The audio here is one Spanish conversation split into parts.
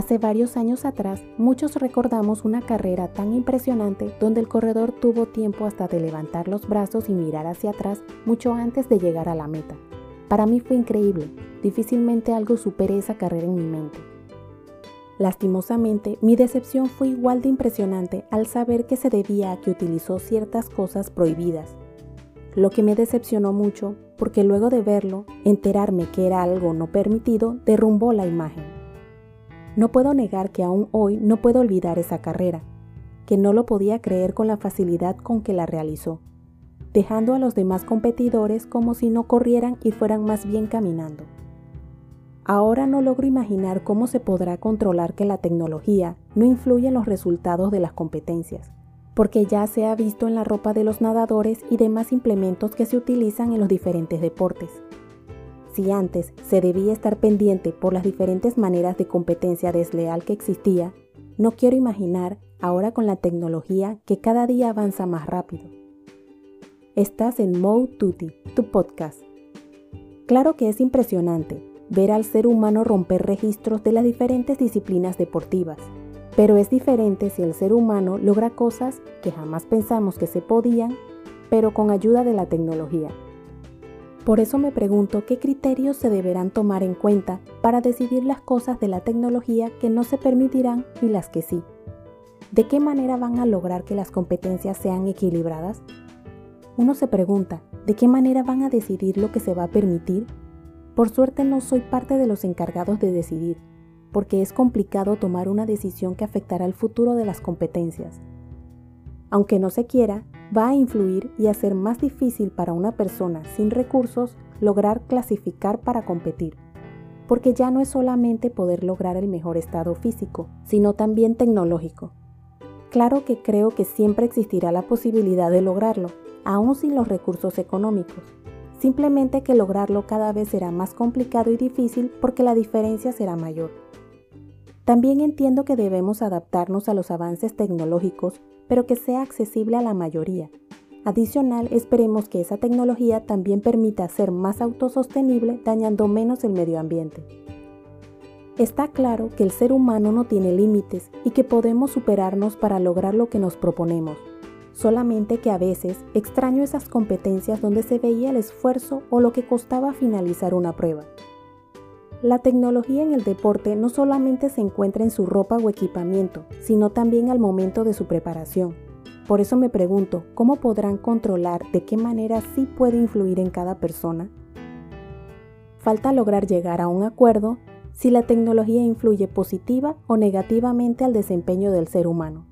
Hace varios años atrás, muchos recordamos una carrera tan impresionante donde el corredor tuvo tiempo hasta de levantar los brazos y mirar hacia atrás mucho antes de llegar a la meta. Para mí fue increíble, difícilmente algo supere esa carrera en mi mente. Lastimosamente, mi decepción fue igual de impresionante al saber que se debía a que utilizó ciertas cosas prohibidas. Lo que me decepcionó mucho, porque luego de verlo, enterarme que era algo no permitido, derrumbó la imagen. No puedo negar que aún hoy no puedo olvidar esa carrera, que no lo podía creer con la facilidad con que la realizó, dejando a los demás competidores como si no corrieran y fueran más bien caminando. Ahora no logro imaginar cómo se podrá controlar que la tecnología no influye en los resultados de las competencias, porque ya se ha visto en la ropa de los nadadores y demás implementos que se utilizan en los diferentes deportes. Si antes se debía estar pendiente por las diferentes maneras de competencia desleal que existía, no quiero imaginar ahora con la tecnología que cada día avanza más rápido. Estás en Mo Tutti, tu podcast. Claro que es impresionante ver al ser humano romper registros de las diferentes disciplinas deportivas, pero es diferente si el ser humano logra cosas que jamás pensamos que se podían, pero con ayuda de la tecnología. Por eso me pregunto qué criterios se deberán tomar en cuenta para decidir las cosas de la tecnología que no se permitirán y las que sí. ¿De qué manera van a lograr que las competencias sean equilibradas? Uno se pregunta, ¿de qué manera van a decidir lo que se va a permitir? Por suerte no soy parte de los encargados de decidir, porque es complicado tomar una decisión que afectará el futuro de las competencias. Aunque no se quiera, va a influir y hacer más difícil para una persona sin recursos lograr clasificar para competir, porque ya no es solamente poder lograr el mejor estado físico, sino también tecnológico. Claro que creo que siempre existirá la posibilidad de lograrlo, aún sin los recursos económicos. Simplemente que lograrlo cada vez será más complicado y difícil porque la diferencia será mayor. También entiendo que debemos adaptarnos a los avances tecnológicos pero que sea accesible a la mayoría. Adicional, esperemos que esa tecnología también permita ser más autosostenible, dañando menos el medio ambiente. Está claro que el ser humano no tiene límites y que podemos superarnos para lograr lo que nos proponemos, solamente que a veces extraño esas competencias donde se veía el esfuerzo o lo que costaba finalizar una prueba. La tecnología en el deporte no solamente se encuentra en su ropa o equipamiento, sino también al momento de su preparación. Por eso me pregunto, ¿cómo podrán controlar de qué manera sí puede influir en cada persona? Falta lograr llegar a un acuerdo si la tecnología influye positiva o negativamente al desempeño del ser humano.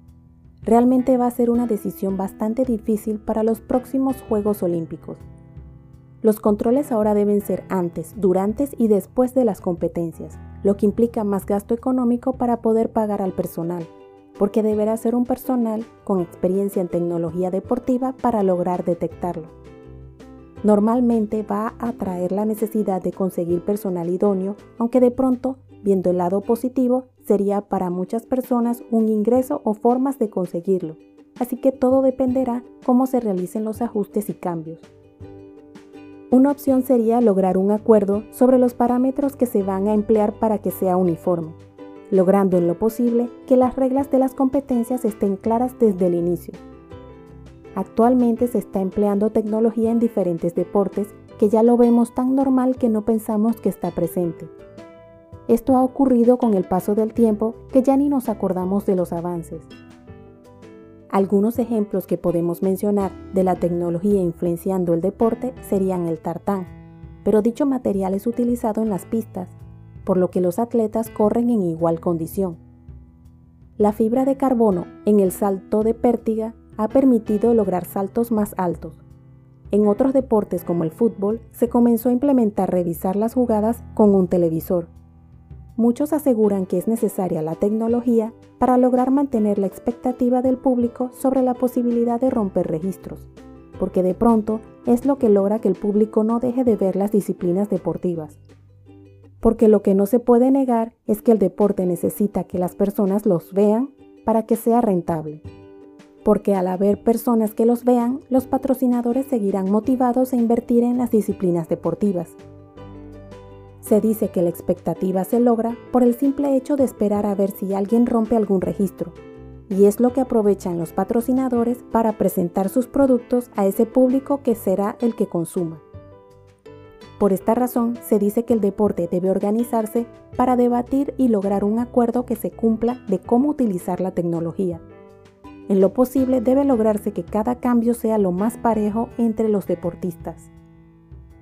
Realmente va a ser una decisión bastante difícil para los próximos Juegos Olímpicos. Los controles ahora deben ser antes, durante y después de las competencias, lo que implica más gasto económico para poder pagar al personal, porque deberá ser un personal con experiencia en tecnología deportiva para lograr detectarlo. Normalmente va a atraer la necesidad de conseguir personal idóneo, aunque de pronto, viendo el lado positivo, sería para muchas personas un ingreso o formas de conseguirlo, así que todo dependerá cómo se realicen los ajustes y cambios. Una opción sería lograr un acuerdo sobre los parámetros que se van a emplear para que sea uniforme, logrando en lo posible que las reglas de las competencias estén claras desde el inicio. Actualmente se está empleando tecnología en diferentes deportes que ya lo vemos tan normal que no pensamos que está presente. Esto ha ocurrido con el paso del tiempo que ya ni nos acordamos de los avances. Algunos ejemplos que podemos mencionar de la tecnología influenciando el deporte serían el tartán, pero dicho material es utilizado en las pistas, por lo que los atletas corren en igual condición. La fibra de carbono en el salto de pértiga ha permitido lograr saltos más altos. En otros deportes como el fútbol se comenzó a implementar revisar las jugadas con un televisor, muchos aseguran que es necesaria la tecnología para lograr mantener la expectativa del público sobre la posibilidad de romper registros, porque de pronto es lo que logra que el público no deje de ver las disciplinas deportivas. Porque lo que no se puede negar es que el deporte necesita que las personas los vean para que sea rentable. Porque al haber personas que los vean, los patrocinadores seguirán motivados a invertir en las disciplinas deportivas Se dice que la expectativa se logra por el simple hecho de esperar a ver si alguien rompe algún registro, y es lo que aprovechan los patrocinadores para presentar sus productos a ese público que será el que consuma. Por esta razón, se dice que el deporte debe organizarse para debatir y lograr un acuerdo que se cumpla de cómo utilizar la tecnología. En lo posible debe lograrse que cada cambio sea lo más parejo entre los deportistas.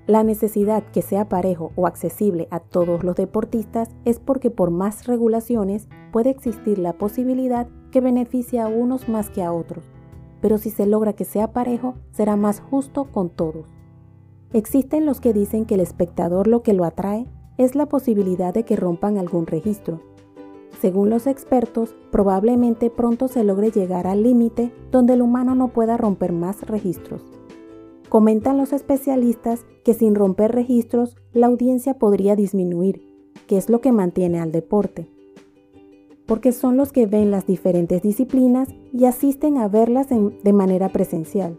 La necesidad que sea parejo o accesible a todos los deportistas es porque por más regulaciones puede existir la posibilidad que beneficie a unos más que a otros, pero si se logra que sea parejo, será más justo con todos. Existen los que dicen que el espectador lo que lo atrae es la posibilidad de que rompan algún registro. Según los expertos, probablemente pronto se logre llegar al límite donde el humano no pueda romper más registros. Comentan los especialistas que sin romper registros la audiencia podría disminuir, que es lo que mantiene al deporte. Porque son los que ven las diferentes disciplinas y asisten a verlas de manera presencial.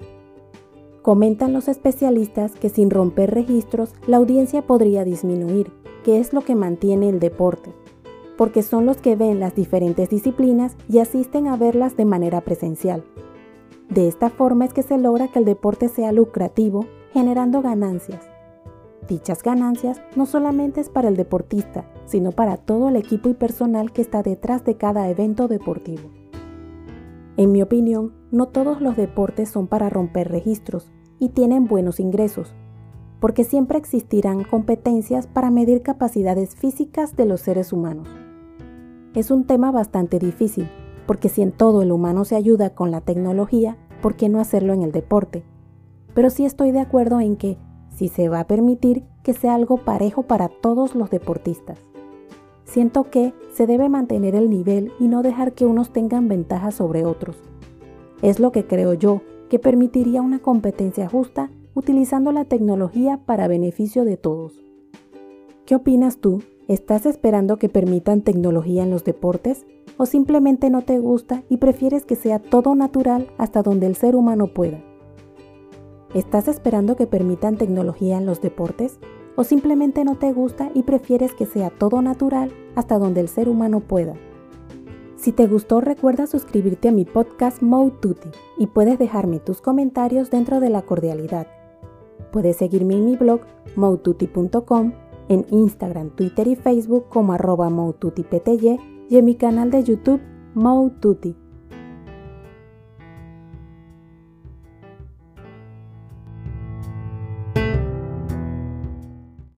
Comentan los especialistas que sin romper registros la audiencia podría disminuir, que es lo que mantiene el deporte, porque son los que ven las diferentes disciplinas y asisten a verlas de manera presencial. De esta forma es que se logra que el deporte sea lucrativo, generando ganancias. Dichas ganancias no solamente es para el deportista, sino para todo el equipo y personal que está detrás de cada evento deportivo. En mi opinión, no todos los deportes son para romper registros y tienen buenos ingresos, porque siempre existirán competencias para medir capacidades físicas de los seres humanos. Es un tema bastante difícil, porque si en todo el humano se ayuda con la tecnología, ¿por qué no hacerlo en el deporte? Pero sí estoy de acuerdo en que, si se va a permitir, que sea algo parejo para todos los deportistas. Siento que se debe mantener el nivel y no dejar que unos tengan ventaja sobre otros. Es lo que creo yo, que permitiría una competencia justa utilizando la tecnología para beneficio de todos. ¿Qué opinas tú? ¿Estás esperando que permitan tecnología en los deportes? ¿O simplemente no te gusta y prefieres que sea todo natural hasta donde el ser humano pueda? ¿Estás esperando que permitan tecnología en los deportes? ¿O simplemente no te gusta y prefieres que sea todo natural hasta donde el ser humano pueda? Si te gustó, recuerda suscribirte a mi podcast Mode y puedes dejarme tus comentarios dentro de la cordialidad. Puedes seguirme en mi blog moututi.com, en Instagram, Twitter y Facebook como arroba y en mi canal de YouTube Moututi.